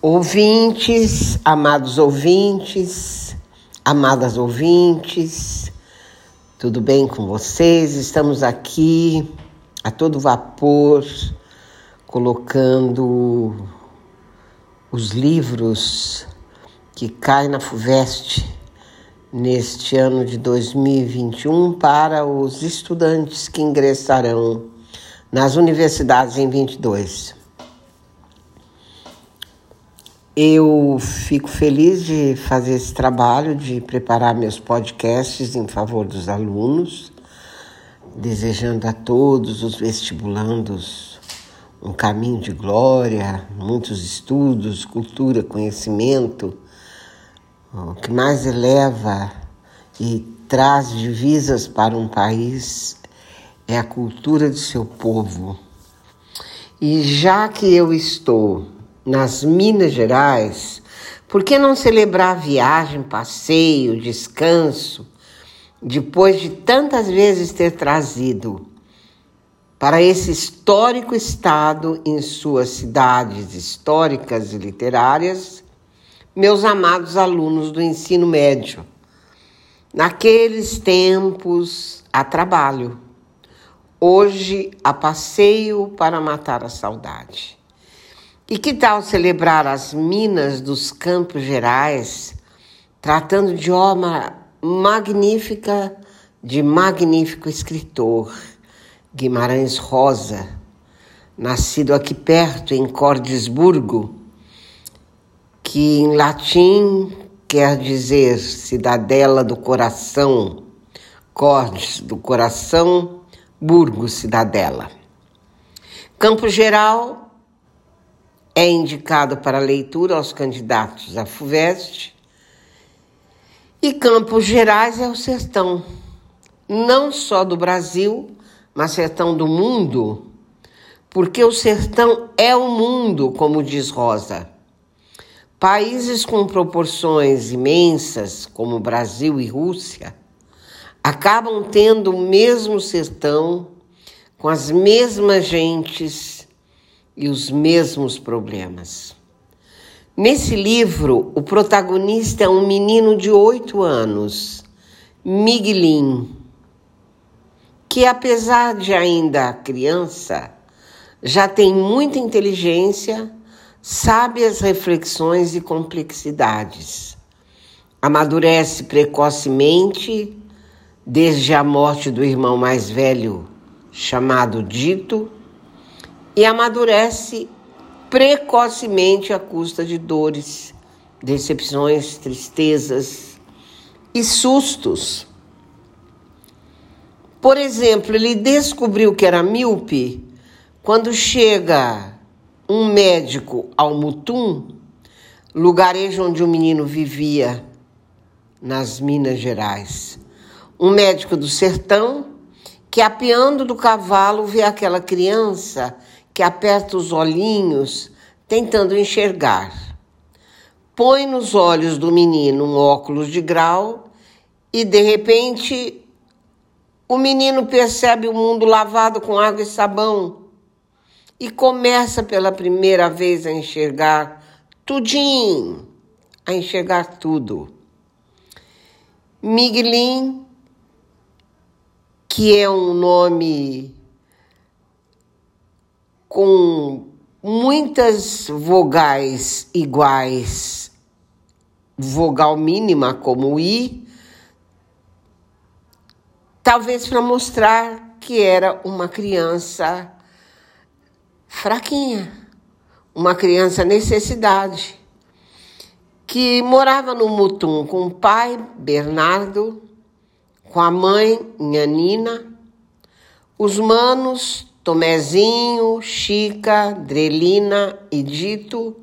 Ouvintes, amados ouvintes, amadas ouvintes, tudo bem com vocês? Estamos aqui a todo vapor, colocando os livros que caem na FUVEST neste ano de 2021 para os estudantes que ingressarão nas universidades em 22. Eu fico feliz de fazer esse trabalho, de preparar meus podcasts em favor dos alunos, desejando a todos os vestibulandos um caminho de glória, muitos estudos, cultura, conhecimento. O que mais eleva e traz divisas para um país é a cultura de seu povo. E já que eu estou nas Minas Gerais, por que não celebrar viagem, passeio, descanso, depois de tantas vezes ter trazido para esse histórico estado em suas cidades históricas e literárias meus amados alunos do ensino médio? Naqueles tempos a trabalho, hoje a passeio para matar a saudade. E que tal celebrar as minas dos Campos Gerais, tratando de obra magnífica de magnífico escritor, Guimarães Rosa, nascido aqui perto, em Cordesburgo, que em latim quer dizer cidadela do coração, Cordes do coração, Burgo, cidadela. Campo Geral é indicado para leitura aos candidatos à FUVEST. E Campos Gerais é o sertão, não só do Brasil, mas sertão do mundo, porque o sertão é o mundo, como diz Rosa. Países com proporções imensas, como Brasil e Rússia, acabam tendo o mesmo sertão, com as mesmas gentes e os mesmos problemas. Nesse livro, o protagonista é um menino de oito anos, Miguelin, que apesar de ainda criança, já tem muita inteligência, sabe as reflexões e complexidades. Amadurece precocemente desde a morte do irmão mais velho, chamado Dito, e amadurece precocemente à custa de dores, decepções, tristezas e sustos. Por exemplo, ele descobriu que era míope quando chega um médico ao Mutum, lugarejo onde o menino vivia, nas Minas Gerais. Um médico do sertão que, apeando do cavalo, vê aquela criança que aperta os olhinhos tentando enxergar. Põe nos olhos do menino um óculos de grau e de repente o menino percebe o mundo lavado com água e sabão e começa pela primeira vez a enxergar tudinho, a enxergar tudo. Miguelin, que é um nome com muitas vogais iguais, vogal mínima como i, talvez para mostrar que era uma criança fraquinha, uma criança necessidade, que morava no Mutum com o pai, Bernardo, com a mãe, Nhanina, os manos, Tomezinho, Chica, Drelina e Dito,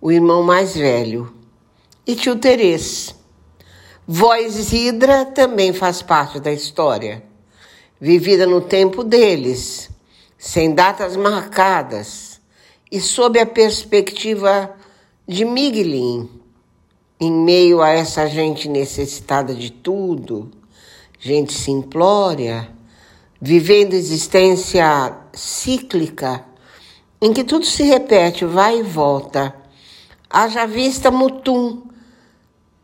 o irmão mais velho, e tio Terês. Voz Hidra também faz parte da história, vivida no tempo deles, sem datas marcadas e sob a perspectiva de Miguelin, em meio a essa gente necessitada de tudo, gente simplória, vivendo existência cíclica, em que tudo se repete, vai e volta, Haja vista Mutum.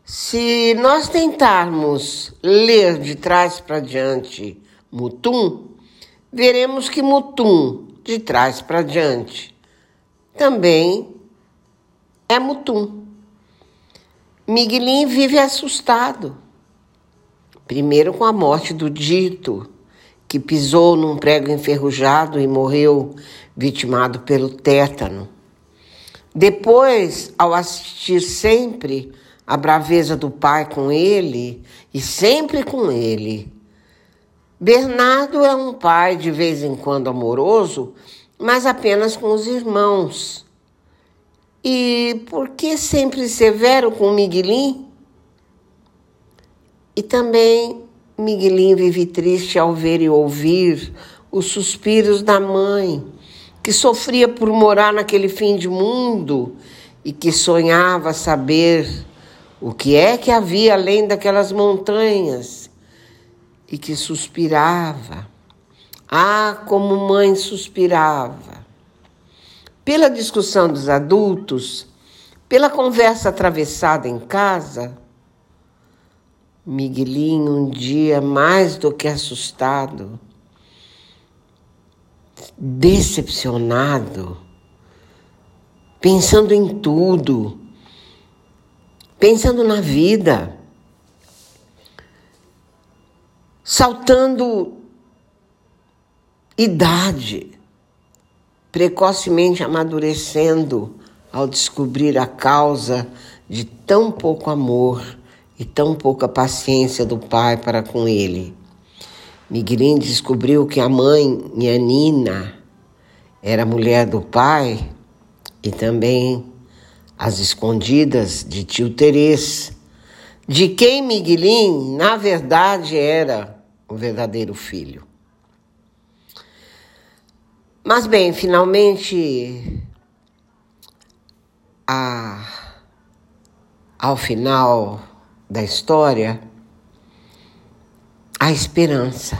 Se nós tentarmos ler de trás para diante Mutum, veremos que Mutum, de trás para diante, também é Mutum. Miguelim vive assustado. Primeiro com a morte do dito, que pisou num prego enferrujado e morreu vitimado pelo tétano. Depois, ao assistir sempre a braveza do pai com ele e sempre com ele. Bernardo é um pai de vez em quando amoroso, mas apenas com os irmãos. E por que sempre severo com Miguelim? E também Miguelim vive triste ao ver e ouvir os suspiros da mãe, que sofria por morar naquele fim de mundo e que sonhava saber o que é que havia além daquelas montanhas e que suspirava. Ah, como mãe suspirava. Pela discussão dos adultos, pela conversa atravessada em casa, Miguelinho, um dia mais do que assustado, decepcionado, pensando em tudo, pensando na vida, saltando idade, precocemente amadurecendo ao descobrir a causa de tão pouco amor e tão pouca paciência do pai para com ele. Miguelinho descobriu que a mãe, Nhanina, era mulher do pai e também as escondidas de tio Terês, de quem Miguelim, na verdade, era o verdadeiro filho. Mas bem, finalmente, a, ao final da história a esperança.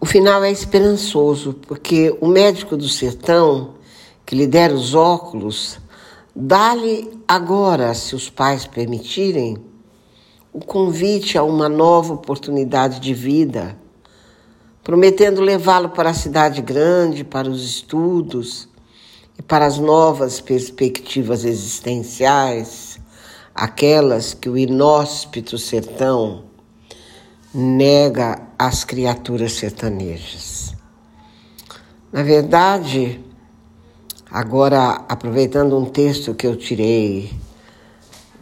O final é esperançoso, porque o médico do sertão, que lhe dera os óculos, dá-lhe agora, se os pais permitirem, o convite a uma nova oportunidade de vida, prometendo levá-lo para a cidade grande, para os estudos e para as novas perspectivas existenciais aquelas que o inóspito sertão nega às criaturas sertanejas. Na verdade, agora aproveitando um texto que eu tirei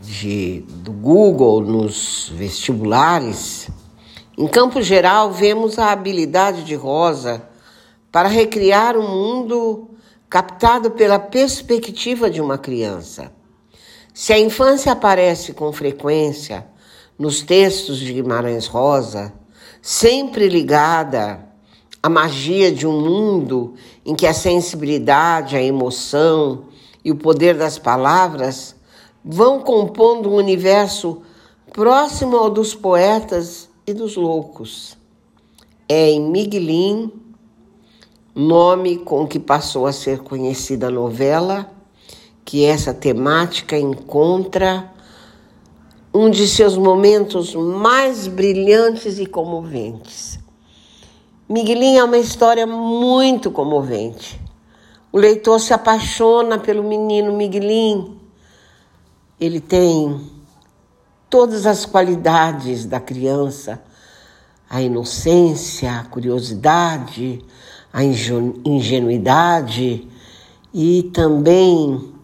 de, do Google nos vestibulares, em campo geral vemos a habilidade de Rosa para recriar um mundo captado pela perspectiva de uma criança se a infância aparece com frequência nos textos de Guimarães Rosa, sempre ligada à magia de um mundo em que a sensibilidade, a emoção e o poder das palavras vão compondo um universo próximo ao dos poetas e dos loucos. É em Miguelin, nome com que passou a ser conhecida a novela, que essa temática encontra um de seus momentos mais brilhantes e comoventes. Miguelinho é uma história muito comovente. O leitor se apaixona pelo menino Miguelinho. Ele tem todas as qualidades da criança: a inocência, a curiosidade, a ingenuidade e também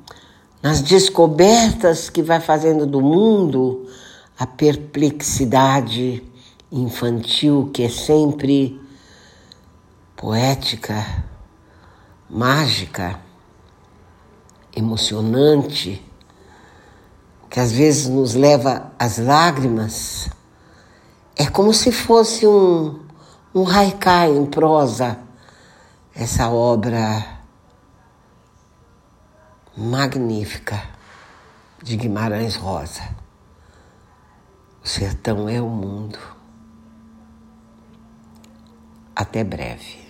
nas descobertas que vai fazendo do mundo, a perplexidade infantil que é sempre poética, mágica, emocionante, que às vezes nos leva às lágrimas. É como se fosse um, um haikai em prosa, essa obra magnífica de Guimarães Rosa. O sertão é o mundo. Até breve.